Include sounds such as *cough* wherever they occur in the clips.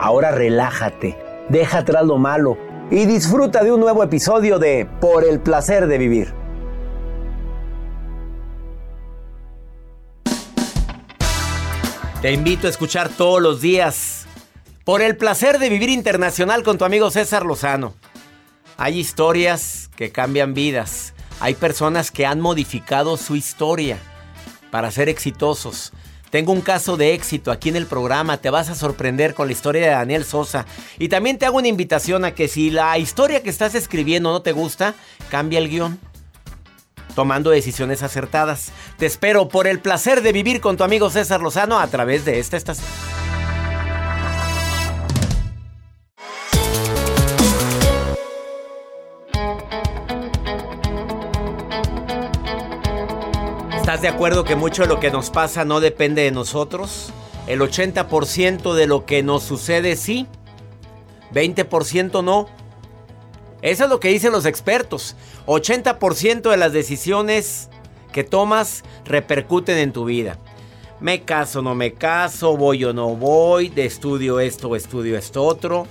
Ahora relájate, deja atrás lo malo y disfruta de un nuevo episodio de Por el placer de vivir. Te invito a escuchar todos los días Por el placer de vivir internacional con tu amigo César Lozano. Hay historias que cambian vidas. Hay personas que han modificado su historia para ser exitosos. Tengo un caso de éxito aquí en el programa, te vas a sorprender con la historia de Daniel Sosa. Y también te hago una invitación a que si la historia que estás escribiendo no te gusta, cambia el guion. Tomando decisiones acertadas. Te espero por el placer de vivir con tu amigo César Lozano a través de esta estación. ¿Estás de acuerdo que mucho de lo que nos pasa no depende de nosotros? El 80% de lo que nos sucede sí, 20% no. Eso es lo que dicen los expertos. 80% de las decisiones que tomas repercuten en tu vida. Me caso, no me caso, voy o no voy, de estudio esto o estudio esto otro.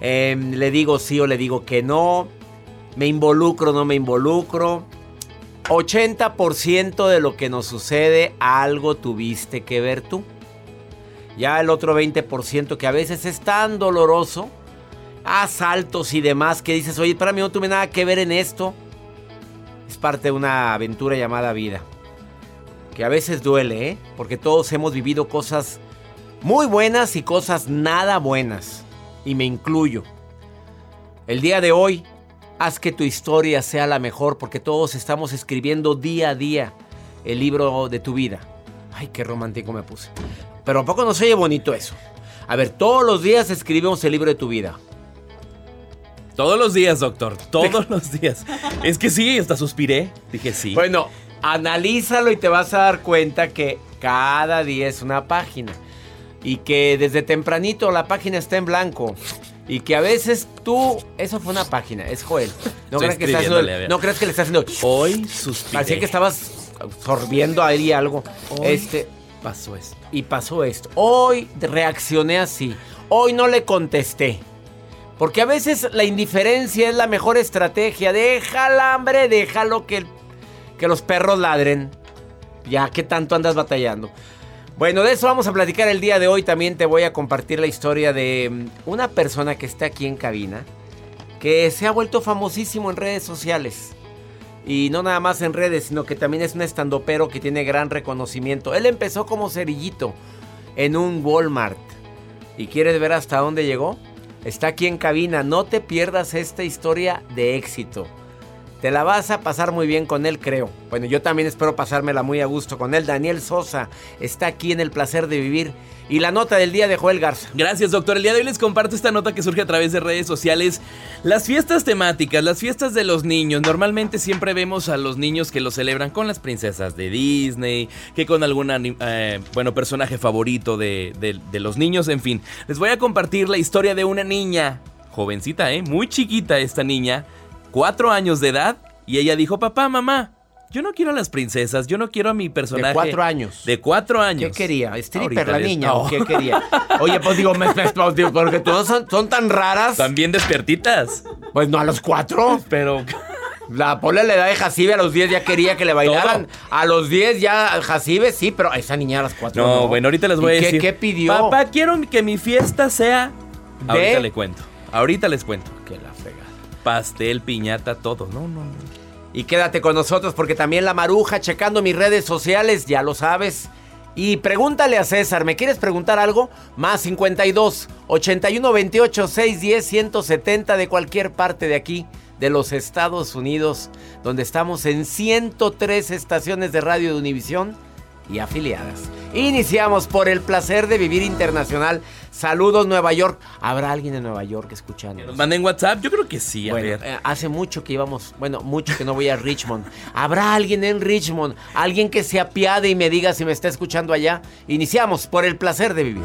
Em, le digo sí o le digo que no. Me involucro o no me involucro. 80% de lo que nos sucede, algo tuviste que ver tú. Ya el otro 20% que a veces es tan doloroso, asaltos y demás, que dices, oye, para mí no tuve nada que ver en esto. Es parte de una aventura llamada vida. Que a veces duele, ¿eh? Porque todos hemos vivido cosas muy buenas y cosas nada buenas. Y me incluyo. El día de hoy Haz que tu historia sea la mejor porque todos estamos escribiendo día a día el libro de tu vida. Ay, qué romántico me puse. Pero tampoco nos oye bonito eso. A ver, todos los días escribimos el libro de tu vida. Todos los días, doctor. Todos los días. Es que sí, hasta suspiré. Dije sí. Bueno, analízalo y te vas a dar cuenta que cada día es una página. Y que desde tempranito la página está en blanco. Y que a veces tú. Eso fue una página, es Joel. No, crees que, no crees que le estás haciendo. Hoy suspiré. Parecía que estabas sorbiendo ahí algo. Hoy este. Pasó esto. Y pasó esto. Hoy reaccioné así. Hoy no le contesté. Porque a veces la indiferencia es la mejor estrategia. Deja el hambre, déjalo que, que los perros ladren. Ya que tanto andas batallando. Bueno, de eso vamos a platicar el día de hoy. También te voy a compartir la historia de mm, una persona que está aquí en cabina, que se ha vuelto famosísimo en redes sociales. Y no nada más en redes, sino que también es un estandopero que tiene gran reconocimiento. Él empezó como cerillito en un Walmart. ¿Y quieres ver hasta dónde llegó? Está aquí en cabina. No te pierdas esta historia de éxito. Te la vas a pasar muy bien con él, creo. Bueno, yo también espero pasármela muy a gusto con él. Daniel Sosa está aquí en el placer de vivir. Y la nota del día de Joel Garza. Gracias, doctor. El día de hoy les comparto esta nota que surge a través de redes sociales. Las fiestas temáticas, las fiestas de los niños. Normalmente siempre vemos a los niños que lo celebran con las princesas de Disney, que con algún eh, bueno, personaje favorito de, de los niños, en fin. Les voy a compartir la historia de una niña, jovencita, ¿eh? Muy chiquita esta niña, cuatro años de edad, y ella dijo, papá, mamá, yo no quiero a las princesas, yo no quiero a mi personaje. De cuatro años. De cuatro años. ¿Qué quería? ¿Stripper la niña o qué quería? Oye, pues digo, me, porque todas son, tan raras. También despiertitas. Pues no a los cuatro. Pero... La Pola le da de Jacibe a los 10 ya quería que le bailaran. A los 10 ya Jacibe sí, pero esa niña a las 4 no. bueno, ahorita les voy a decir. ¿Qué pidió? Papá, quiero que mi fiesta sea. ¿De? Ahorita le cuento. Ahorita les cuento. Que la fregada. Pastel, piñata, todo. No, no, no. Y quédate con nosotros porque también la maruja checando mis redes sociales, ya lo sabes. Y pregúntale a César, ¿me quieres preguntar algo? Más 52 81 28 610 170 de cualquier parte de aquí, de los Estados Unidos, donde estamos en 103 estaciones de radio de Univisión y afiliadas. Iniciamos por el placer de vivir internacional. Saludos Nueva York. ¿Habrá alguien en Nueva York escuchando? ¿Nos manden WhatsApp? Yo creo que sí. A ver. Eh, hace mucho que íbamos, bueno, mucho que no voy a Richmond. ¿Habrá alguien en Richmond? Alguien que se apiade y me diga si me está escuchando allá. Iniciamos por el placer de vivir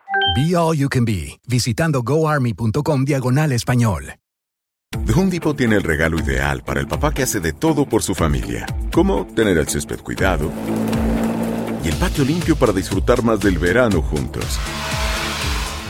Be All You Can Be, visitando goarmy.com diagonal español. The Home Depot tiene el regalo ideal para el papá que hace de todo por su familia, como tener el césped cuidado y el patio limpio para disfrutar más del verano juntos.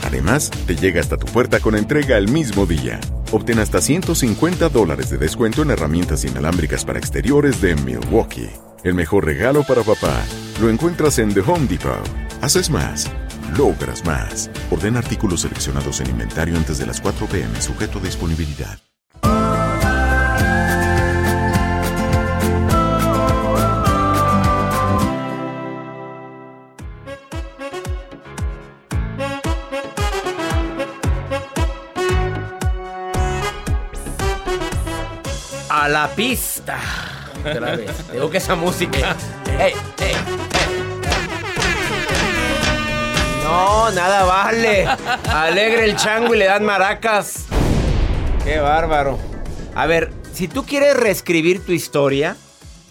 Además, te llega hasta tu puerta con entrega el mismo día. Obtén hasta 150 dólares de descuento en herramientas inalámbricas para exteriores de Milwaukee. El mejor regalo para papá lo encuentras en The Home Depot. Haces más logras más. Orden artículos seleccionados en inventario antes de las 4 pm, sujeto a disponibilidad. A la pista. Otra vez. Digo que esa música. *laughs* ¡Ey, ey! No, nada vale. Alegre el chango y le dan maracas. Qué bárbaro. A ver, si tú quieres reescribir tu historia,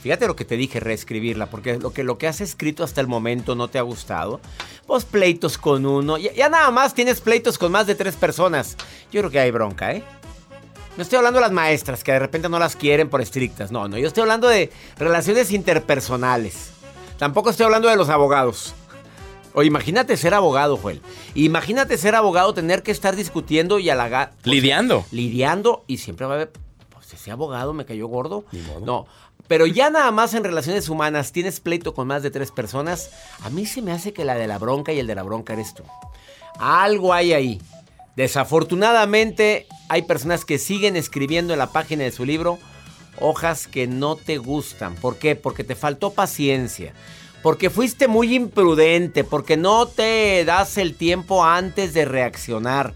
fíjate lo que te dije, reescribirla, porque lo que, lo que has escrito hasta el momento no te ha gustado. Pues pleitos con uno, ya, ya nada más tienes pleitos con más de tres personas. Yo creo que hay bronca, ¿eh? No estoy hablando de las maestras que de repente no las quieren por estrictas. No, no, yo estoy hablando de relaciones interpersonales. Tampoco estoy hablando de los abogados. O imagínate ser abogado, Joel. Imagínate ser abogado, tener que estar discutiendo y halagar. lidiando. Lidiando y siempre va a haber. Pues ese abogado me cayó gordo. No. Pero ya nada más en relaciones humanas tienes pleito con más de tres personas. A mí se me hace que la de la bronca y el de la bronca eres tú. Algo hay ahí. Desafortunadamente hay personas que siguen escribiendo en la página de su libro hojas que no te gustan. ¿Por qué? Porque te faltó paciencia porque fuiste muy imprudente, porque no te das el tiempo antes de reaccionar.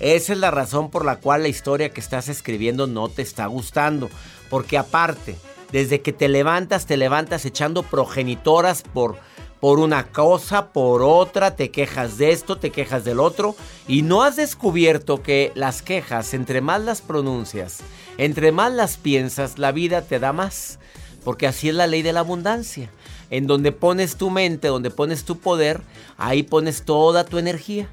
Esa es la razón por la cual la historia que estás escribiendo no te está gustando. Porque aparte, desde que te levantas, te levantas echando progenitoras por, por una cosa, por otra, te quejas de esto, te quejas del otro, y no has descubierto que las quejas, entre más las pronuncias, entre más las piensas, la vida te da más. porque así es la ley de la abundancia. En donde pones tu mente, donde pones tu poder, ahí pones toda tu energía.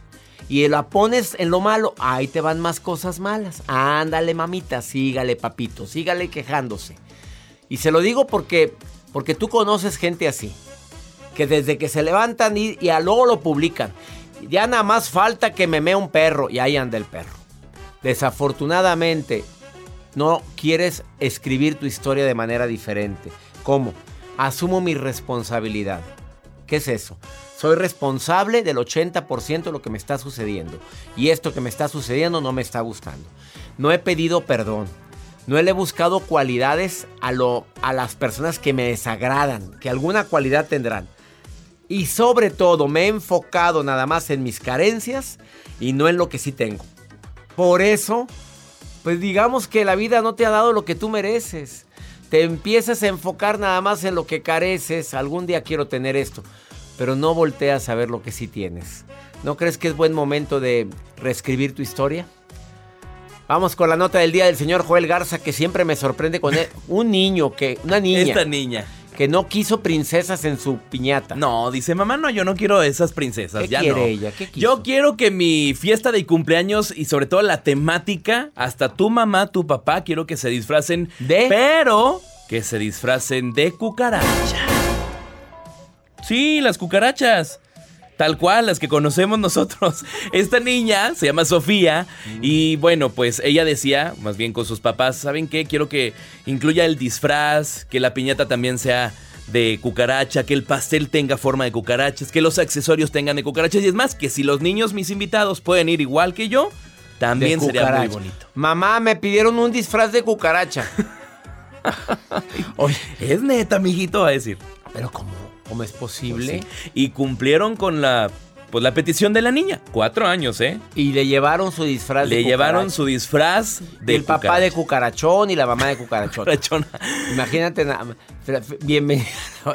Y la pones en lo malo, ahí te van más cosas malas. Ándale, mamita, sígale, papito, sígale quejándose. Y se lo digo porque, porque tú conoces gente así. Que desde que se levantan y, y a luego lo publican. Ya nada más falta que me mea un perro y ahí anda el perro. Desafortunadamente, no quieres escribir tu historia de manera diferente. ¿Cómo? Asumo mi responsabilidad. ¿Qué es eso? Soy responsable del 80% de lo que me está sucediendo. Y esto que me está sucediendo no me está gustando. No he pedido perdón. No le he buscado cualidades a, lo, a las personas que me desagradan, que alguna cualidad tendrán. Y sobre todo me he enfocado nada más en mis carencias y no en lo que sí tengo. Por eso, pues digamos que la vida no te ha dado lo que tú mereces. Te empiezas a enfocar nada más en lo que careces. Algún día quiero tener esto. Pero no volteas a ver lo que sí tienes. ¿No crees que es buen momento de reescribir tu historia? Vamos con la nota del día del señor Joel Garza, que siempre me sorprende con él. *laughs* Un niño que. Una niña. Esta niña. Que no quiso princesas en su piñata. No, dice mamá, no, yo no quiero esas princesas. ¿Qué ya quiere no. ella? ¿Qué quiso? Yo quiero que mi fiesta de cumpleaños y sobre todo la temática, hasta tu mamá, tu papá, quiero que se disfracen ¿De? Pero que se disfracen de cucaracha. Sí, las cucarachas. Tal cual, las que conocemos nosotros. *laughs* Esta niña se llama Sofía y bueno, pues ella decía, más bien con sus papás, ¿saben qué? Quiero que incluya el disfraz, que la piñata también sea de cucaracha, que el pastel tenga forma de cucarachas, que los accesorios tengan de cucarachas y es más, que si los niños, mis invitados, pueden ir igual que yo, también sería muy bonito. Mamá, me pidieron un disfraz de cucaracha. *laughs* Oye, Es neta, mijito, va a decir. pero ¿cómo, cómo es posible? Pues Y cumplieron con la, pues, la petición de la niña. Cuatro años, ¿eh? Y le llevaron su disfraz de Le llevaron cucaracha. su disfraz de Y el papá de cucarachón y la mamá de cucarachón. Imagínate. Bienvenido.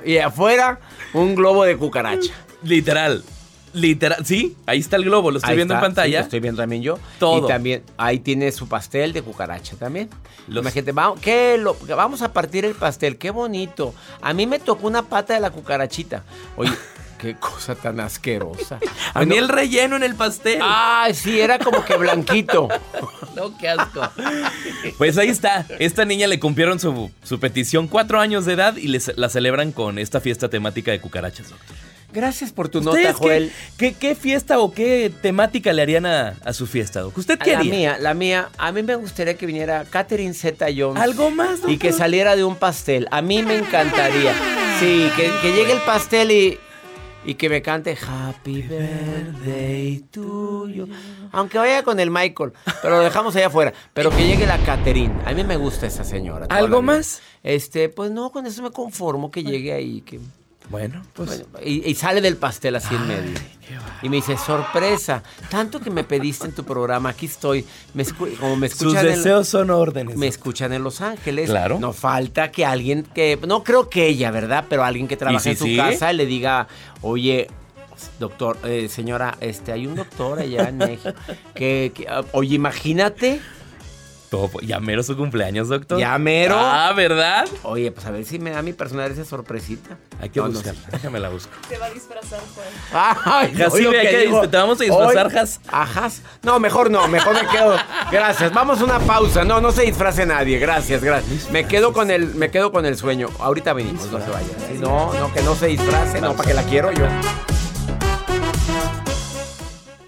Y afuera, un globo de cucaracha. Literal. Literal. Sí, ahí está el globo, lo estoy Ahí viendo está, en pantalla. sí, lo estoy viendo también yo. Todo. Y también ahí tiene su pastel de cucaracha también. Los- Imagínate, vamos, ¿qué? Lo- vamos a partir el pastel, qué bonito. A mí me tocó una pata de la cucarachita. Oye, *laughs* qué cosa tan asquerosa. A mí el relleno en el pastel. Ay, sí, era como que blanquito. *laughs* No, qué asco. Pues ahí está. Esta niña le cumplieron su, su petición, cuatro años de edad, y les, la celebran con esta fiesta temática de cucarachas, doctor. Gracias por tu ¿Ustedes nota, Joel. qué, qué, qué fiesta o qué temática le harían a, a su fiesta, doc? ¿Usted qué la haría? mía, la mía, a mí me gustaría que viniera Catherine Zeta Jones. ¿Algo más, Y que doctor? saliera de un pastel. A mí me encantaría. Sí, que, que llegue el pastel y, y que me cante Happy Birthday to you. Aunque vaya con el Michael, pero lo dejamos allá afuera. Pero que llegue la Catherine. A mí me gusta esa señora. ¿Algo la más? Este, pues no, con eso me conformo que llegue ahí. Que, Bueno, pues... bueno, y, y sale del pastel así en medio. Y me dice, sorpresa, tanto que me pediste en tu programa, aquí estoy. Me como me sus escuchan en- deseos son órdenes. me escuchan en Los Ángeles. Claro. No falta que alguien que, no creo que ella, ¿verdad? Pero alguien que trabaje sí, en su sí? casa le diga, oye, doctor, eh, señora, este, hay un doctor allá en México que, que, ah, oye, imagínate, Todo, ya mero su cumpleaños, doctor. Ya mero. Ah, ¿verdad? oye, pues a ver si me da mi personal esa sorpresita. Hay que No, no buscarla. sé. Déjame la busco. Se va a disfrazar, Juan. Ay, que que digo. te vamos a disfrazar, Jas. Ajas. No, mejor no, mejor me quedo. Gracias. Vamos a una pausa. No, no se disfrace nadie. Gracias, gracias. Me quedo con el, me quedo con el sueño. Ahorita venimos, no se vayan. Sí, No, no, que no se disfrace, no, para que la quiero yo.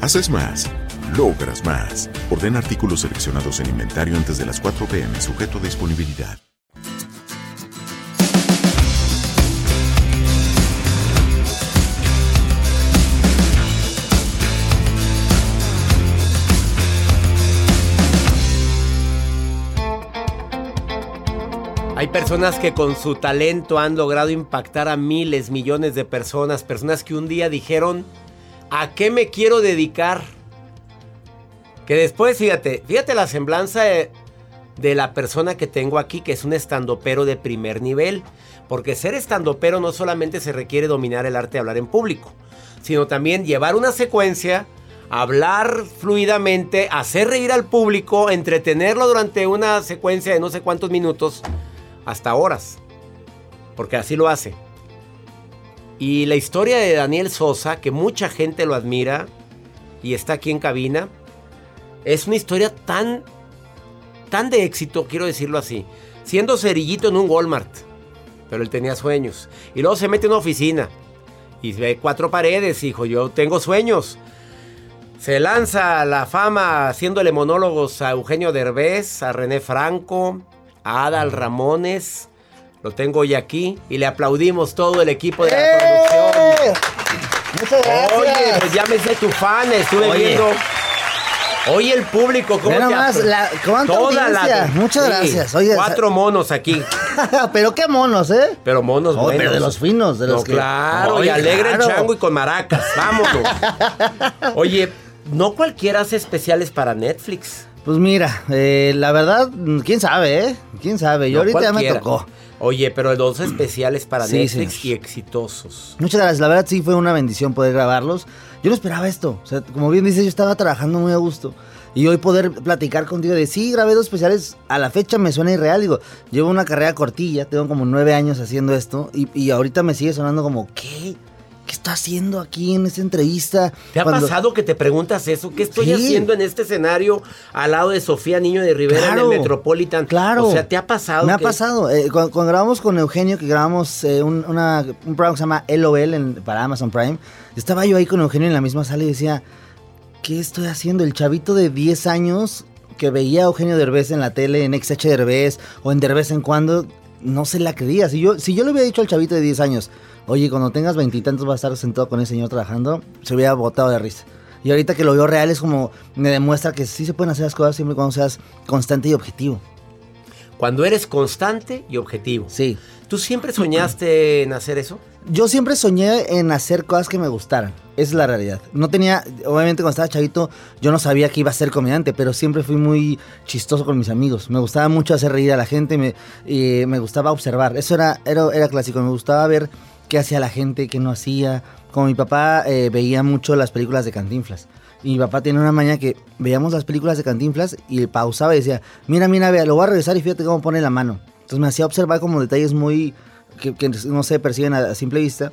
Haces más, logras más. Ordena artículos seleccionados en inventario antes de las 4 p.m. sujeto a disponibilidad. Hay personas que con su talento han logrado impactar a miles, millones de personas. Personas que un día dijeron, ¿a qué me quiero dedicar? Que después, fíjate, fíjate la semblanza de, de la persona que tengo aquí, que es un estandopero de primer nivel. Porque ser estandopero no solamente se requiere dominar el arte de hablar en público, sino también llevar una secuencia, hablar fluidamente, hacer reír al público, entretenerlo durante una secuencia de no sé cuántos minutos, hasta horas. Porque así lo hace. Y la historia de Daniel Sosa, que mucha gente lo admira y está aquí en cabina, es una historia tan, tan de éxito, quiero decirlo así. Siendo cerillito en un Walmart, pero él tenía sueños. Y luego se mete en una oficina y ve cuatro paredes, hijo, yo tengo sueños. Se lanza a la fama haciéndole monólogos a Eugenio Derbez, a René Franco, a Adal Ramones. Lo tengo hoy aquí y le aplaudimos todo el equipo de la producción. Muchas gracias. Oye, pues ya me sé tu fan, estuve Oye. viendo. Oye, el público, ¿cómo Mira apro- la- cuánta audiencia. Muchas gracias. Oye, cuatro monos aquí. *laughs* pero qué monos, ¿eh? Pero monos Oh, buenos. pero de los finos, de los No, que- claro, Oye, y alegre claro. el chango y con maracas. Vámonos. *laughs* Oye, no cualquiera hace especiales para Netflix. Pues mira, eh, la verdad, quién sabe, ¿eh? Quién sabe. Yo No ahorita ya me tocó. Oye, pero dos especiales para Sí, Netflix señor. y exitosos. Muchas gracias, la verdad sí fue una bendición poder grabarlos. Yo no esperaba esto, o sea, como bien dices, yo estaba trabajando muy a gusto. Y hoy poder platicar contigo de sí, grabé dos especiales, a la fecha me suena irreal, digo, llevo una carrera cortilla, tengo como nueve años haciendo esto y, y ahorita me sigue sonando como, ¿qué? ¿Qué está haciendo aquí en esta entrevista? ¿Te ha Cuando- pasado que te preguntas eso? ¿Qué estoy Sí. haciendo en este escenario al lado de Sofía Niño de Rivera Claro. en el Metropolitan? Claro. O sea, ¿te ha pasado? Me ha pasado. Eh, cuando, cuando grabamos con Eugenio, que grabamos eh, un, una- un programa que se llama LOL en- para Amazon Prime, estaba yo ahí con Eugenio en la misma sala y decía, ¿qué estoy haciendo? El chavito de 10 años que veía a Eugenio Derbez en la tele, en XH Derbez o en Derbez en cuando, no se la creía. Si yo, si yo le hubiera dicho al chavito de 10 años, oye, cuando tengas veintitantos vas a estar sentado con ese señor trabajando, se hubiera botado de risa. Y ahorita que lo veo real es como me demuestra que sí se pueden hacer las cosas siempre y cuando seas constante y objetivo. Cuando eres constante y objetivo. Sí. ¿Tú siempre soñaste en hacer eso? Yo siempre soñé en hacer cosas que me gustaran. Esa es la realidad. No tenía, obviamente cuando estaba chavito, yo no sabía que iba a ser comediante, pero siempre fui muy chistoso con mis amigos. Me gustaba mucho hacer reír a la gente, me, y me gustaba observar. Eso era, era, era clásico. Me gustaba ver qué hacía la gente, qué no hacía. Como mi papá eh, veía mucho las películas de Cantinflas. Y mi papá tenía una maña que veíamos las películas de Cantinflas y pausaba y decía, mira, mira, vea, lo voy a regresar y fíjate cómo pone la mano. Entonces me hacía observar como detalles muy que, no se perciben a, simple vista.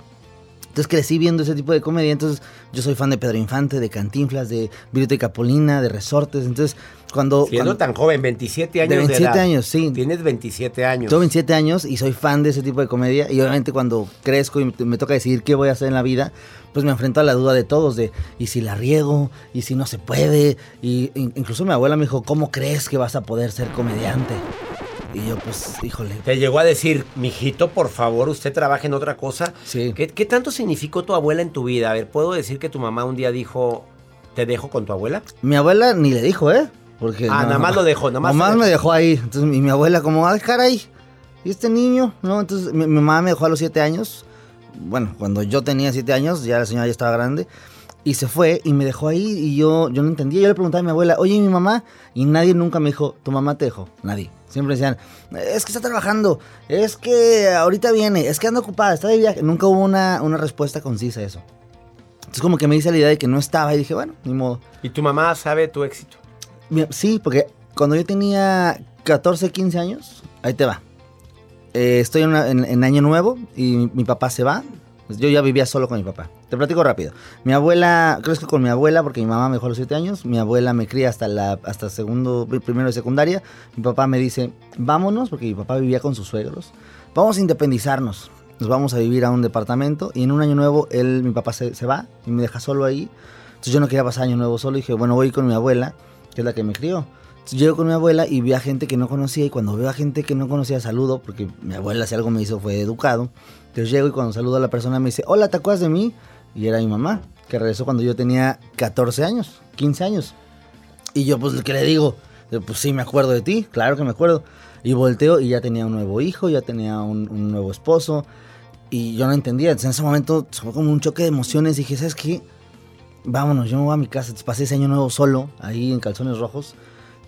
Entonces crecí viendo ese tipo de comedia. Entonces yo soy fan de Pedro Infante, de Cantinflas, de Virito y de Resortes. Entonces cuando... Siendo cuando- tan joven, 27 años de, De 27 edad. años, sí. Tienes 27 años. Tengo 27 años y soy fan de ese tipo de comedia. Y obviamente cuando crezco y me, me toca decidir qué voy a hacer en la vida, pues me enfrento a la duda de todos, de ¿y si la riego? ¿Y si no se puede? Y in- incluso mi abuela me dijo, ¿cómo crees que vas a poder ser comediante? Y yo, pues, híjole. Te llegó a decir, mijito, por favor, usted trabaje en otra cosa. Sí. ¿Qué, qué tanto significó tu abuela en tu vida? A ver, ¿puedo decir que tu mamá un día dijo, te dejo con tu abuela? Mi abuela ni le dijo, ¿eh? Porque Ah, nada más lo dejó, nada más Nomás lo me dejó ahí. Entonces mi, mi abuela como, ay, caray, ¿y este niño? ¿No? Entonces mi, mi mamá me dejó a los siete años. Bueno, cuando yo tenía siete años, ya la señora ya estaba grande. Y se fue y me dejó ahí y yo, yo no entendía. Yo le preguntaba a mi abuela, oye, ¿y mi mamá? Y nadie nunca me dijo, ¿tu mamá te dejó? Nadie. Siempre decían, es que está trabajando, es que ahorita viene, es que anda ocupada, está de viaje. Nunca hubo una, una respuesta concisa a eso. Entonces como que me hice la idea de que no estaba y dije, bueno, ni modo. ¿Y tu mamá sabe tu éxito? Sí, porque cuando yo tenía 14, 15 años, ahí te va. Eh, estoy en, una- en- en año nuevo y mi papá se va. Pues yo ya vivía solo con mi papá. Te platico rápido. Mi abuela, crezco con mi abuela porque mi mamá me dejó a los 7 años. Mi abuela me cría hasta la hasta segundo, primero de secundaria. Mi papá me dice, vámonos, porque mi papá vivía con sus suegros. Vamos a independizarnos. Nos vamos a vivir a un departamento. Y en un año nuevo, él, mi papá se, se va y me deja solo ahí. Entonces yo no quería pasar año nuevo solo. Y dije, bueno, voy con mi abuela, que es la que me crió. Llego con mi abuela y vi a gente que no conocía. Y cuando veo a gente que no conocía, saludo, porque mi abuela, si algo me hizo, fue educado. Entonces llego y cuando saludo a la persona me dice, hola, ¿te acuerdas de mí? Y era mi mamá, que regresó cuando yo tenía 14 años, 15 años. Y yo, pues, ¿qué le digo? Pues sí, me acuerdo de ti, claro que me acuerdo. Y volteo y ya tenía un nuevo hijo, ya tenía un, un nuevo esposo. Y yo no entendía. Entonces en ese momento fue como un choque de emociones. Y dije, ¿sabes qué? Vámonos, yo me voy a mi casa. Entonces pasé ese año nuevo solo, ahí en calzones rojos.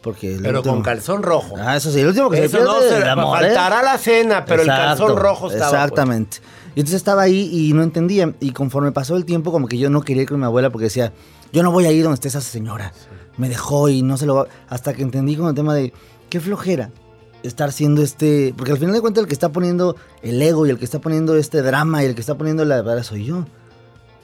Porque Pero último- con calzón rojo. Ah, eso sí, el último que se Eso pierde no se amor, ¿eh? faltará la cena, pero el calzón rojo estaba. pues. Exactamente. Y entonces estaba ahí y no entendía. Y conforme pasó el tiempo, como que yo no quería ir con mi abuela porque decía, yo no voy a ir donde esté esa señora. Me dejó y no se lo va. Hasta que entendí con el tema de, qué flojera estar siendo este. Porque al final de cuentas, el que está poniendo el ego y el que está poniendo este drama y el que está poniendo la verdad soy yo.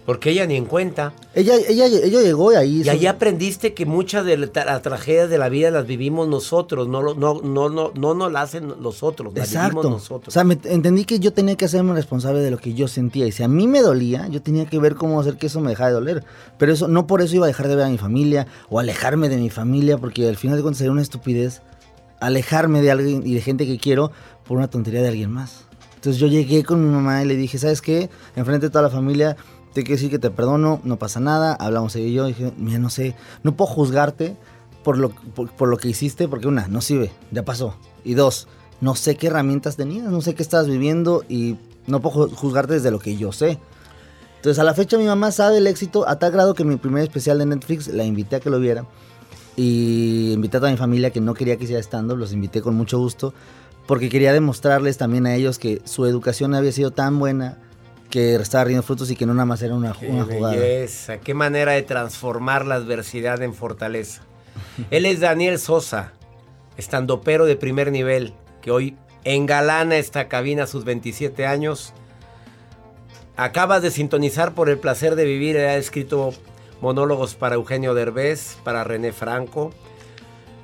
Porque ella ni en cuenta. Ella, ella, ella llegó y ahí. Y ahí aprendiste que muchas de la- las tragedias de la vida las vivimos nosotros, no, no, no, no, no nos las hacen los otros, las vivimos Exacto. nosotros. O sea, me- entendí que yo tenía que hacerme responsable de lo que yo sentía. Y si a mí me dolía, yo tenía que ver cómo hacer que eso me dejara de doler. Pero eso, no por eso iba a dejar de ver a mi familia o alejarme de mi familia, porque al final de cuentas sería una estupidez alejarme de alguien y de gente que quiero por una tontería de alguien más. Entonces yo llegué con mi mamá y le dije, ¿sabes qué? Enfrente de toda la familia, te quiero decir que te perdono, no pasa nada. Hablamos ella y yo, dije, mira, no sé, no puedo juzgarte por lo, por, por lo que hiciste, porque una, no sirve, ya pasó. Y dos, no sé qué herramientas tenías, no sé qué estabas viviendo y no puedo ju- juzgarte desde lo que yo sé. Entonces a la fecha mi mamá sabe el éxito a tal grado que mi primer especial de Netflix la invité a que lo viera. Y invité a toda mi familia que no quería que hiciera stand-up, los invité con mucho gusto, porque quería demostrarles también a ellos que su educación había sido tan buena que estaba rindiendo frutos y que no nada más era una, Qué una jugada. belleza, qué manera de transformar la adversidad en fortaleza. Él es Daniel Sosa, estandopero de primer nivel, que hoy engalana esta cabina a sus 27 años. Acabas de sintonizar por el placer de vivir, ha escrito monólogos para Eugenio Derbez, para René Franco,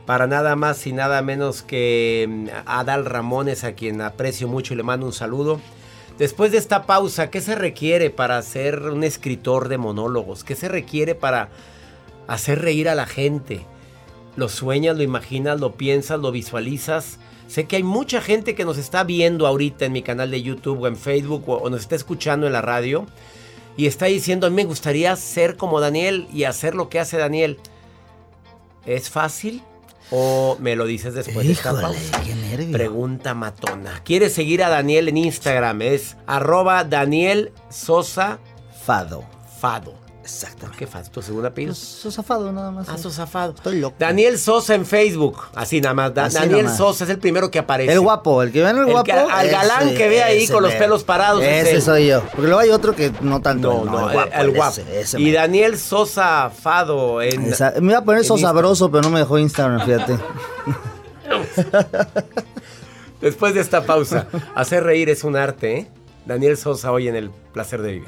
para nada más y nada menos que mm, Adal Ramones, a quien aprecio mucho y le mando un saludo. Después de esta pausa, ¿qué se requiere para ser un escritor de monólogos? ¿Qué se requiere para hacer reír a la gente? ¿Lo sueñas, lo imaginas, lo piensas, lo visualizas? Sé que hay mucha gente que nos está viendo ahorita en mi canal de YouTube o en Facebook o, nos está escuchando en la radio y está diciendo, a mí me gustaría ser como Daniel y hacer lo que hace Daniel. ¿Es fácil? ¿O me lo dices después de esta pausa? qué nervio. Pregunta matona. ¿Quieres seguir a Daniel en Instagram? Es arroba Daniel Sosa Fado. Fado. Exacto. ¿Qué faz? ¿Tu segunda pila? Sosafado nada más. Ah, Sosafado. Estoy loco. Daniel Sosa en Facebook. Así nada más. Da- Así Daniel. Sosa es el primero que aparece. El guapo, el que ven el El guapo. que- al galán ese- que ve ahí con los pelos parados. es Ese soy yo. Porque luego hay otro que no tanto. No, no, el guapo. el guapo. ese- ese y. Daniel Sosa Fado en. Esa- me iba a poner en eso Instagram. sabroso, pero no me dejó Instagram, fíjate. *laughs* Después de esta pausa, hacer reír es un arte, ¿eh? Daniel Sosa hoy en el placer de vivir.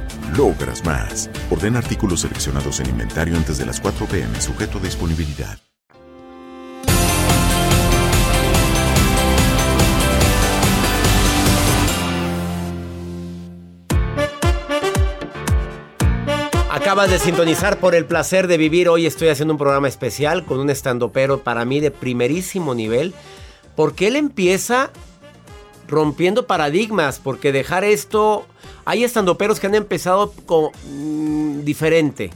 logras más. Ordena artículos seleccionados en inventario antes de las 4 pm, sujeto a disponibilidad. Acabas de sintonizar por el placer de vivir. Hoy estoy haciendo un programa especial con un estandopero para mí de primerísimo nivel. Porque él empieza rompiendo paradigmas. Porque dejar esto. Hay estandoperos que han empezado con, mm, diferente.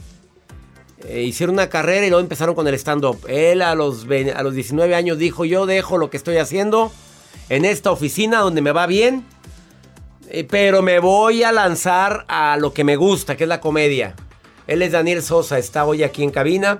Eh, hicieron una carrera y luego empezaron con el stand-up. Él a los, a los 19 años dijo: Yo dejo lo que estoy haciendo en esta oficina donde me va bien. eh, Pero me voy a lanzar a lo que me gusta, que es la comedia. Él es Daniel Sosa, está hoy aquí en cabina.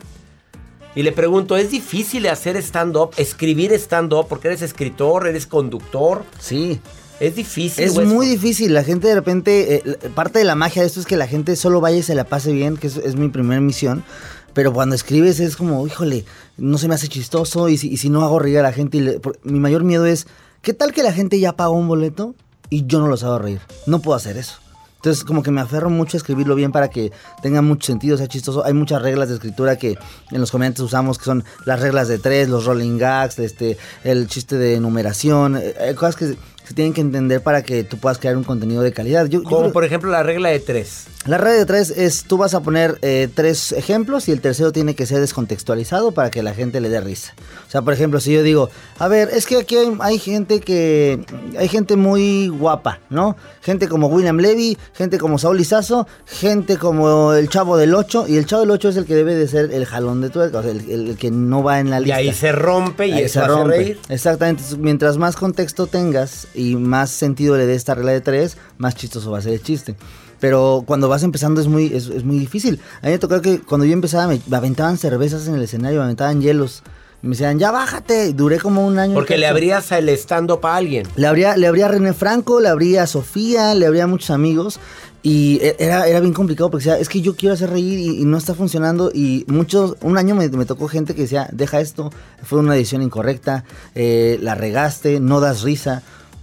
Y le pregunto, ¿es difícil hacer stand-up, escribir stand-up? Porque eres escritor, eres conductor. Sí. Es difícil. Es muy difícil. La gente de repente, eh, parte de la magia de esto es que la gente solo vaya y se la pase bien, que es, es mi primera misión. Pero cuando escribes es como, híjole, no se me hace chistoso y si, y si no hago reír a la gente. y le- por- mi mayor miedo es, ¿qué tal que la gente ya pagó un boleto y yo no los hago reír? No puedo hacer eso. Entonces como que me aferro mucho a escribirlo bien para que tenga mucho sentido, sea chistoso. Hay muchas reglas de escritura que en los comediantes usamos, que son las reglas de tres, los rolling gags, este, el chiste de numeración. eh, Hay cosas que se tienen que entender para que tú puedas crear un contenido de calidad. Yo- Como por ejemplo la regla de tres. La regla de tres es, tú vas a poner eh, tres ejemplos y el tercero tiene que ser descontextualizado para que la gente le dé risa. O sea, por ejemplo, si yo digo, a ver, es que aquí hay, hay gente que, hay gente muy guapa, ¿no? Gente como William Levy, gente como Saúl Lizazo, gente como el Chavo del 8, y el Chavo del 8 es el que debe de ser el jalón de tuerca, o sea, el, el que no va en la Y lista. ahí se rompe y Ahí se hace rompe. reír. Exactamente. Mientras más contexto tengas y más sentido le dé esta regla de tres, más chistoso va a ser el chiste. Pero cuando vas empezando es muy, es, es muy difícil. A mí me tocó que cuando yo empezaba me, me aventaban cervezas en el escenario, me aventaban hielos. Me decían, ya bájate. Duré como un año. Porque le abrías el stand-up a alguien. Le abría, le abría a René Franco, le abría a Sofía, le abría a muchos amigos. Y e- era, era bien complicado porque decía, es que yo quiero hacer reír y, y no está funcionando. Y muchos, un año me, me tocó gente que decía, deja esto, fue una decisión incorrecta, eh, la regaste, no das risa.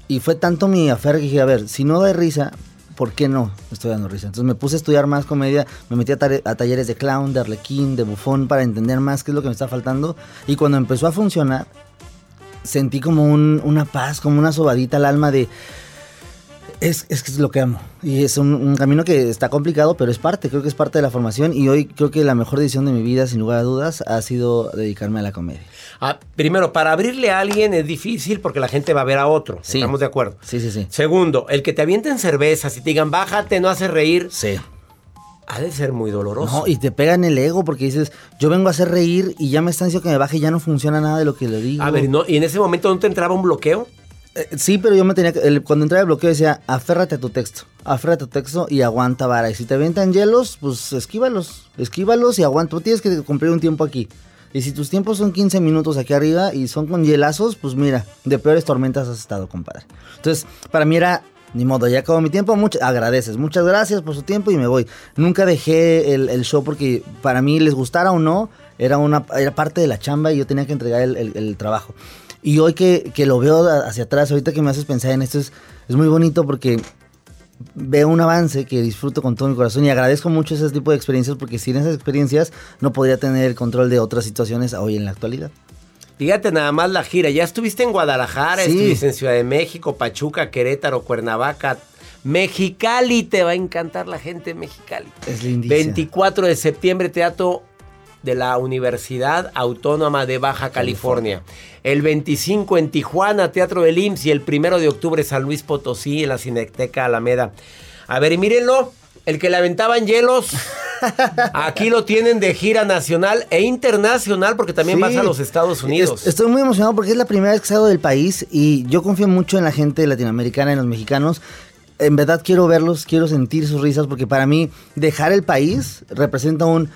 Y fue tanto mi afer que dije, a ver, si no da risa, ¿por qué no estoy dando risa? Entonces me puse a estudiar más comedia, me metí a, a talleres de clown, de arlequín, de bufón para entender más qué es lo que me está faltando. Y cuando empezó a funcionar, sentí como un- una paz, como una sobadita al alma de... Es, es lo que amo. Y es un, un camino que está complicado, pero es parte, creo que es parte de la formación. Y hoy creo que la mejor decisión de mi vida, sin lugar a dudas, ha sido dedicarme a la comedia. Ah, primero, para abrirle a alguien es difícil porque la gente va a ver a otro. Sí. Estamos de acuerdo. Sí, sí, sí. Segundo, el que te avienten cervezas y te digan, bájate, no hace reír. Sí. Ha de ser muy doloroso. No, y te pega en el ego porque dices, yo vengo a hacer reír y ya me están diciendo que me baje y ya no funciona nada de lo que le digo. A ver, ¿no? ¿y en ese momento no te entraba un bloqueo? Eh, sí, pero yo me tenía que. el- cuando entraba el bloqueo decía, aférrate a tu texto. Aférrate a tu texto y aguanta vara. Y si te avientan hielos, pues esquívalos. Esquívalos y aguanta. Tú tienes que cumplir un tiempo aquí. Y si tus tiempos son 15 minutos aquí arriba y son con hielazos, pues mira, de peores tormentas has estado, compadre. Entonces, para mí era. Ni modo, ya acabó mi tiempo, mucho, agradeces, muchas gracias por su tiempo y me voy. Nunca dejé el, el show porque para mí, les gustara o no, era, una, era parte de la chamba y yo tenía que entregar el, el- el trabajo. Y hoy que, que lo veo hacia atrás, ahorita que me haces pensar en esto, es, es muy bonito porque veo un avance que disfruto con todo mi corazón y agradezco mucho ese tipo de experiencias porque sin esas experiencias no podría tener el control de otras situaciones hoy en la actualidad. Fíjate nada más la gira. Ya estuviste en Guadalajara, Sí. estuviste en Ciudad de México, Pachuca, Querétaro, Cuernavaca. Mexicali, te va a encantar la gente de Mexicali. Es lindísimo. 24 de septiembre, Teatro de la Universidad Autónoma de Baja California. El 25 en Tijuana, Teatro del IMSS. Y el primero de octubre, San Luis Potosí, en la Cineteca Alameda. A ver, y mírenlo. El que le aventaban hielos, *laughs* aquí lo tienen de gira nacional e internacional porque también Sí. vas a los Estados Unidos. Es- estoy muy emocionado porque es la primera vez que salgo del país y yo confío mucho en la gente latinoamericana, en los mexicanos. En verdad quiero verlos, quiero sentir sus risas porque para mí dejar el país representa un...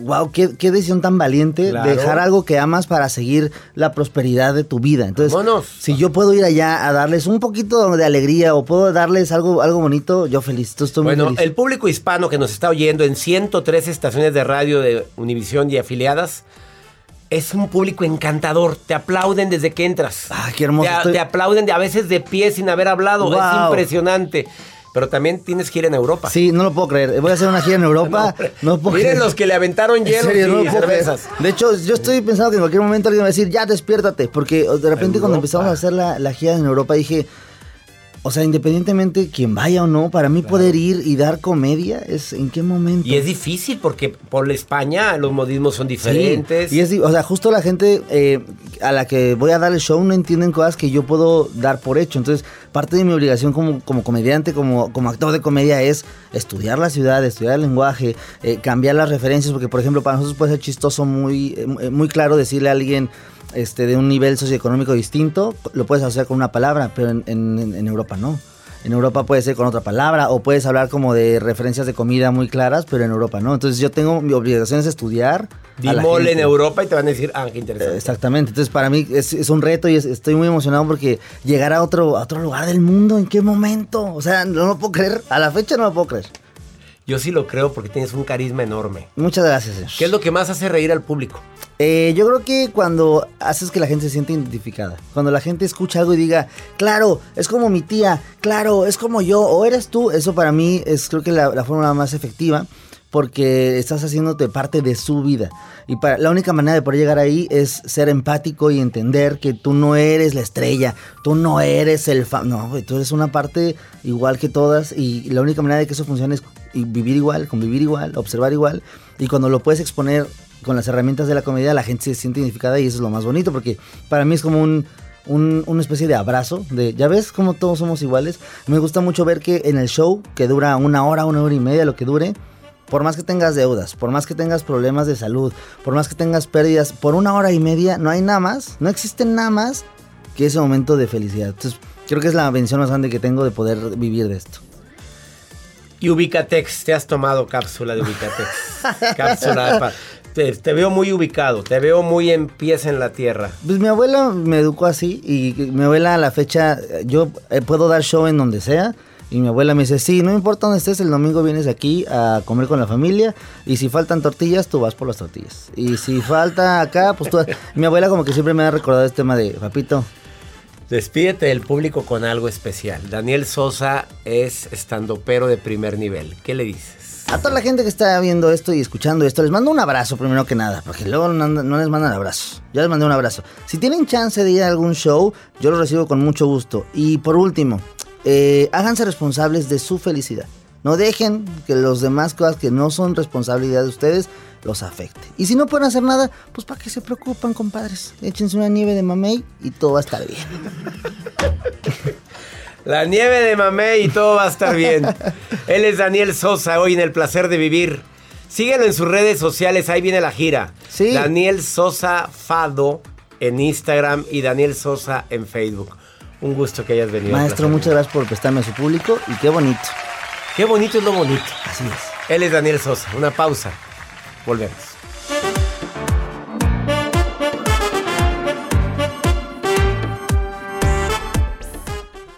Wow, qué, qué decisión tan valiente Claro. dejar algo que amas para seguir la prosperidad de tu vida. Entonces, si yo puedo ir allá a darles un poquito de alegría o puedo darles algo, algo bonito, yo feliz. Entonces, estoy muy Bueno, feliz. el público hispano que nos está oyendo en 103 estaciones de radio de Univisión y afiliadas es un público encantador. Te aplauden desde que entras. Ah, qué hermoso. Te, Estoy- te aplauden de, a veces de pie sin haber hablado. Es impresionante. Pero también tienes ir en Europa. Sí, no lo puedo creer. Voy a hacer una gira en *laughs* Europa. no, lo puedo Miren creer. los que le aventaron no y creer. cervezas. De hecho, yo estoy pensando que en cualquier momento alguien va a decir, ya despiértate. Porque de repente cuando empezamos a hacer la, la gira en Europa dije, o sea, independientemente quien vaya o no, para mí poder ir y dar comedia es en qué momento. Y es difícil porque por España los modismos son diferentes. Sí, y es, o sea, justo la gente eh, a la que voy a dar el show no entienden cosas que yo puedo dar por hecho. Entonces, parte de mi obligación como, como comediante, como, como actor de comedia es estudiar la ciudad, estudiar el lenguaje, eh, cambiar las referencias, porque por ejemplo, para nosotros puede ser chistoso, muy, eh, muy claro decirle a alguien este, de un nivel socioeconómico distinto, lo puedes hacer con una palabra, pero en, en- en Europa no. En Europa puede ser con otra palabra o puedes hablar como de referencias de comida muy claras, pero en Europa no. Entonces yo tengo mi obligación es estudiar. Di a la mole en. Europa y te van a decir, ah, qué interesante. Exactamente, entonces para mí es, es un reto y es- estoy muy emocionado porque llegar a otro, a otro lugar del mundo, ¿en qué momento? O sea, no lo puedo creer, a la fecha no lo puedo creer. Yo sí lo creo porque tienes un carisma enorme. Muchas gracias. señor. ¿Qué es lo que más hace reír al público? Eh, yo creo que cuando haces que la gente se sienta identificada, cuando la gente escucha algo y diga, claro, es como mi tía, claro, es como yo, o eres tú, eso para mí es creo que la, la fórmula más efectiva porque estás haciéndote parte de su vida. Y para, la única manera de poder llegar ahí es ser empático y entender que tú no eres la estrella, tú no eres el fan, no, tú eres una parte igual que todas y la única manera de que eso funcione es y vivir igual, convivir igual, observar igual. Y cuando lo puedes exponer con las herramientas de la comedia, la gente se siente identificada y eso es lo más bonito, porque para mí es como un, un- una especie de abrazo, de, ya ves cómo todos somos iguales. Me gusta mucho ver que en el show, que dura una hora, una hora y media, lo que dure, por más que tengas deudas, por más que tengas problemas de salud, por más que tengas pérdidas, por una hora y media no hay nada más, no existe nada más que ese momento de felicidad. Entonces, creo que es la bendición más grande que tengo de poder vivir de esto. Y Ubicatex, te has tomado cápsula de Ubicatex. *laughs* cápsula. pa- te, te veo muy ubicado, te veo muy en pies en la tierra. Pues mi abuela me educó así y mi abuela a la fecha, yo eh, puedo dar show en donde sea. Y mi abuela me dice, sí, no importa dónde estés, el domingo vienes aquí a comer con la familia y si faltan tortillas, tú vas por las tortillas. Y si falta acá, pues tú... *laughs* mi abuela como que siempre me ha recordado este tema de, papito, Despídete del público con algo especial. Daniel Sosa es estandopero de primer nivel. ¿Qué le dices? a toda la gente que está viendo esto y escuchando esto, les mando un abrazo primero que nada, porque luego no, les mandan abrazos. Ya les mandé un abrazo. Si tienen chance de ir a algún show, yo lo recibo con mucho gusto. Y por último, eh, háganse responsables de su felicidad. No dejen que los demás cosas que no son responsabilidad de ustedes los afecte. Y si no pueden hacer nada, pues para qué se preocupan, compadres. Échense una nieve de mamey y todo va a estar bien. *laughs* La nieve de mamey y todo va a estar bien. Él es Daniel Sosa, hoy en El Placer de Vivir. Síguelo en sus redes sociales, ahí viene la gira. Sí. Daniel Sosa Fado en Instagram y Daniel Sosa en Facebook. Un gusto que hayas venido. Maestro, muchas gracias por prestarme a su público y qué bonito. Qué bonito es lo bonito. Así es. Él es Daniel Sosa. Una pausa. Volvemos.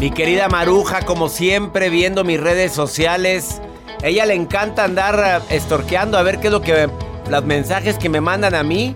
Mi querida Maruja, como siempre, viendo mis redes sociales. Ella le encanta andar eh, estorqueando a ver qué es lo que. Los mensajes que me mandan a mí.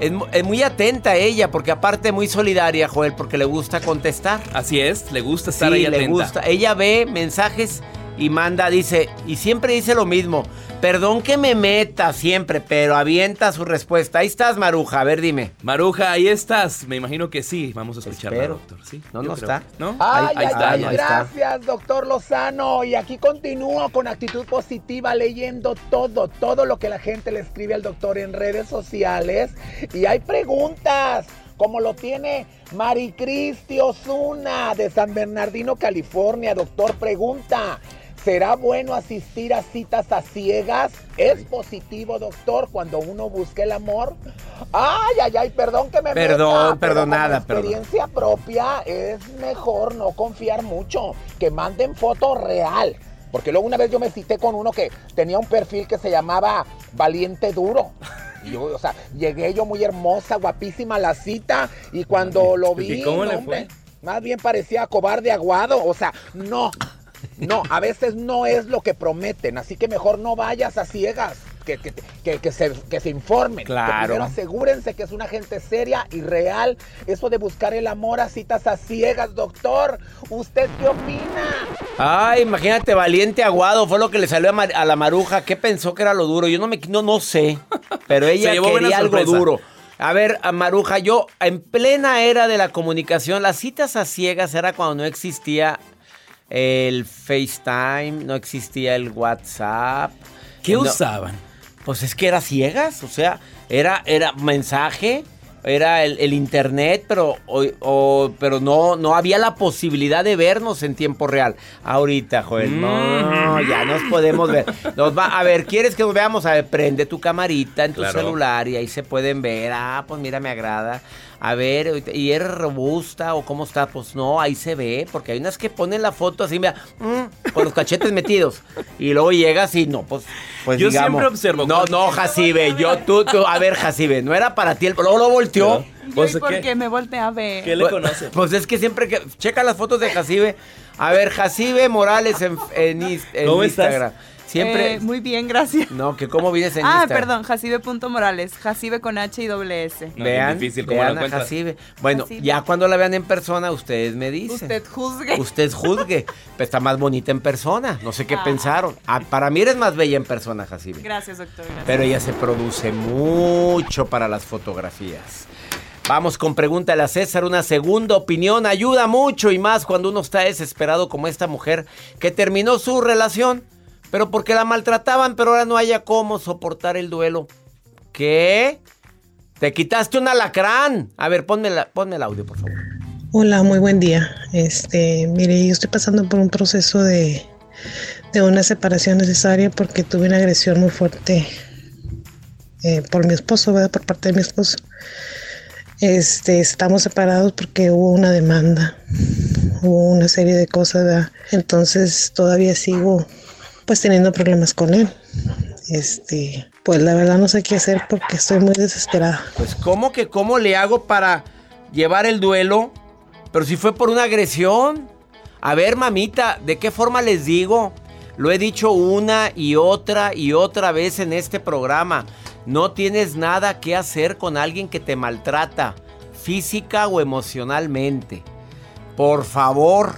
Es, mu- es muy atenta ella, porque aparte muy solidaria, Joel, porque le gusta contestar. Así es, le gusta estar Sí, ahí le atenta. gusta. Ella ve mensajes y manda, dice, y siempre dice lo mismo. Perdón que me meta siempre, pero avienta su respuesta. Ahí estás, Maruja. A ver, dime. Maruja, ahí estás. Me imagino que sí. Vamos a escucharla, Espero. doctor. Sí, No, yo no creo. está. ¿No? Ay, Ahí- ahí ay, está, ay, ahí está. gracias, doctor Lozano. Y aquí continúo con actitud positiva leyendo todo, todo lo que la gente le escribe al doctor en redes sociales. Y hay preguntas, como lo tiene Maricristi Osuna de San Bernardino, California. Doctor, pregunta. ¿Será bueno asistir a citas a ciegas? ¿Es positivo, doctor, cuando uno busca el amor? Ay, ay, ay, perdón que me Perdón, meta, pero perdonada, perdón. experiencia propia es mejor no confiar mucho, que manden foto real. Porque luego una vez yo me cité con uno que tenía un perfil que se llamaba Valiente Duro. Y yo, o sea, llegué yo muy hermosa, guapísima a la cita y cuando lo vi, ¿Y cómo no, le hombre, fue? más bien parecía cobarde aguado, o sea, no. No, a veces no es lo que prometen, así que mejor no vayas a ciegas. Que, que, que, que se, que se informen. Claro. primero asegúrense que es una gente seria y real. Eso de buscar el amor a citas a ciegas, doctor. ¿Usted qué opina? Ay, imagínate, valiente aguado, fue lo que le salió a, Mar- a la maruja. ¿Qué pensó que era lo duro? Yo no me no, no sé, pero ella Se llevó buena quería algo duro. A ver, a Maruja, yo en plena era de la comunicación, las citas a ciegas era cuando no existía el FaceTime, no existía el WhatsApp. ¿Qué No, usaban? Pues es que era ciegas, o sea, era, era mensaje era el, el internet, pero, o- o- pero no, no había la posibilidad de vernos en tiempo real. Ahorita, Joel, no, Mm. ya nos podemos ver. Nos va, a ver, ¿quieres que nos veamos? A ver, prende tu camarita en tu Claro. celular y ahí se pueden ver. Ah, pues mira, me agrada. A ver, ¿y eres robusta o cómo está? Pues no, ahí se ve, porque hay unas que ponen la foto así, mira, mm, con los cachetes metidos. Y luego llegas y no, pues, pues Yo digamos. siempre observo No, no, Jacibe, yo, tú, tú, a ver, Jacibe, no era para ti, el, luego lo volteó. Pues, ¿Y por qué me volteé a ver? ¿Qué le Pues- conoce? Pues es que siempre que. Checa las fotos de Jacibe. A ver, Jacibe Morales en, en en ¿Cómo estás? Siempre. Eh, muy bien, gracias. No, que cómo vives en Ah, Instagram. perdón, Jacibe.morales. Jacibe con H y doble S. No, vean, es difícil, ¿cómo vean a? Jacibe. Bueno, Jacibe. ya cuando la vean en persona, ustedes me dicen. Usted juzgue. Usted juzgue. Pero *laughs* está más bonita en persona. No sé qué Ah. pensaron. Ah, para mí eres más bella en persona, Jacibe. Gracias, doctor. gracias. Pero ella se produce mucho para las fotografías. Vamos con pregúntale a César, una segunda opinión ayuda mucho y más cuando uno está desesperado como esta mujer que terminó su relación, pero porque la maltrataban, pero ahora no haya cómo soportar el duelo. ¿Qué? Te quitaste un alacrán. A ver, ponme, la- ponme el audio, por favor. Hola, muy buen día. Este, mire, yo estoy pasando por un proceso de, de una separación necesaria porque tuve una agresión muy fuerte eh, por mi esposo, ¿verdad? Por parte de mi esposo. Este, estamos separados porque hubo una demanda, hubo una serie de cosas, ¿verdad? Entonces todavía sigo pues teniendo problemas con él. Este, pues la verdad no sé qué hacer porque estoy muy desesperada. Pues, ¿cómo que cómo le hago para llevar el duelo? Pero si fue por una agresión. A ver, mamita, ¿de qué forma les digo? Lo he dicho una y otra y otra vez en este programa. No tienes nada que hacer con alguien que te maltrata, física o emocionalmente. Por favor,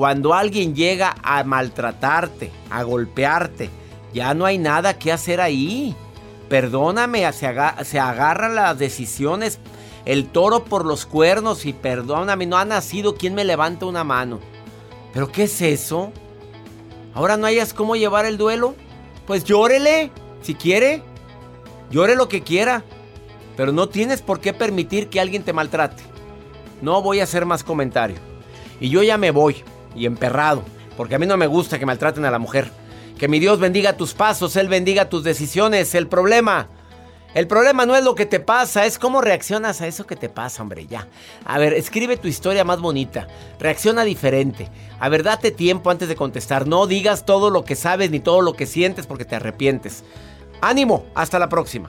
cuando alguien llega a maltratarte, a golpearte, ya no hay nada que hacer ahí. Perdóname, se, aga- se agarran las decisiones, el toro por los cuernos y perdóname, no ha nacido quien me levanta una mano. ¿Pero qué es eso? ¿Ahora no hayas cómo llevar el duelo? Pues llórele, si quiere. Llore lo que quiera. Pero no tienes por qué permitir que alguien te maltrate. No voy a hacer más comentario. Y yo ya me voy, y emperrado, porque a mí no me gusta que maltraten a la mujer. Que mi Dios bendiga tus pasos, Él bendiga tus decisiones. El problema, el problema no es lo que te pasa, es cómo reaccionas a eso que te pasa, hombre, ya. A ver, escribe tu historia más bonita, reacciona diferente. A ver, date tiempo antes de contestar, no digas todo lo que sabes ni todo lo que sientes porque te arrepientes. Ánimo, hasta la próxima.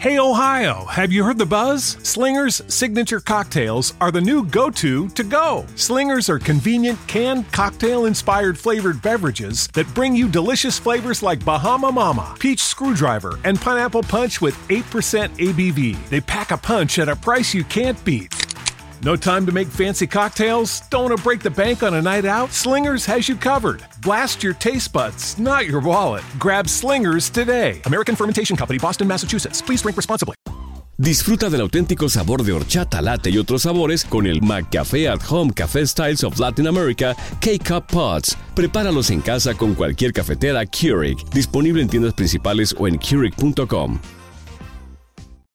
Hey Ohio, have you heard the buzz? Slingers signature cocktails are the new go to to go. Slingers are convenient canned cocktail inspired flavored beverages that bring you delicious flavors like Bahama Mama, Peach Screwdriver, and Pineapple Punch with 8% ABV. They pack a punch at a price you can't beat. No time to make fancy cocktails? Don't want to break the bank on a night out? Slingers has you covered. Blast your taste buds, not your wallet. Grab Slingers today. American Fermentation Company, Boston, Massachusetts. Please drink responsibly. Disfruta del auténtico sabor de horchata, latte y otros sabores con el McCafé at Home Café Styles of Latin America K-Cup Pods. Prepáralos en casa con cualquier cafetera Keurig. Disponible en tiendas principales o en Keurig.com.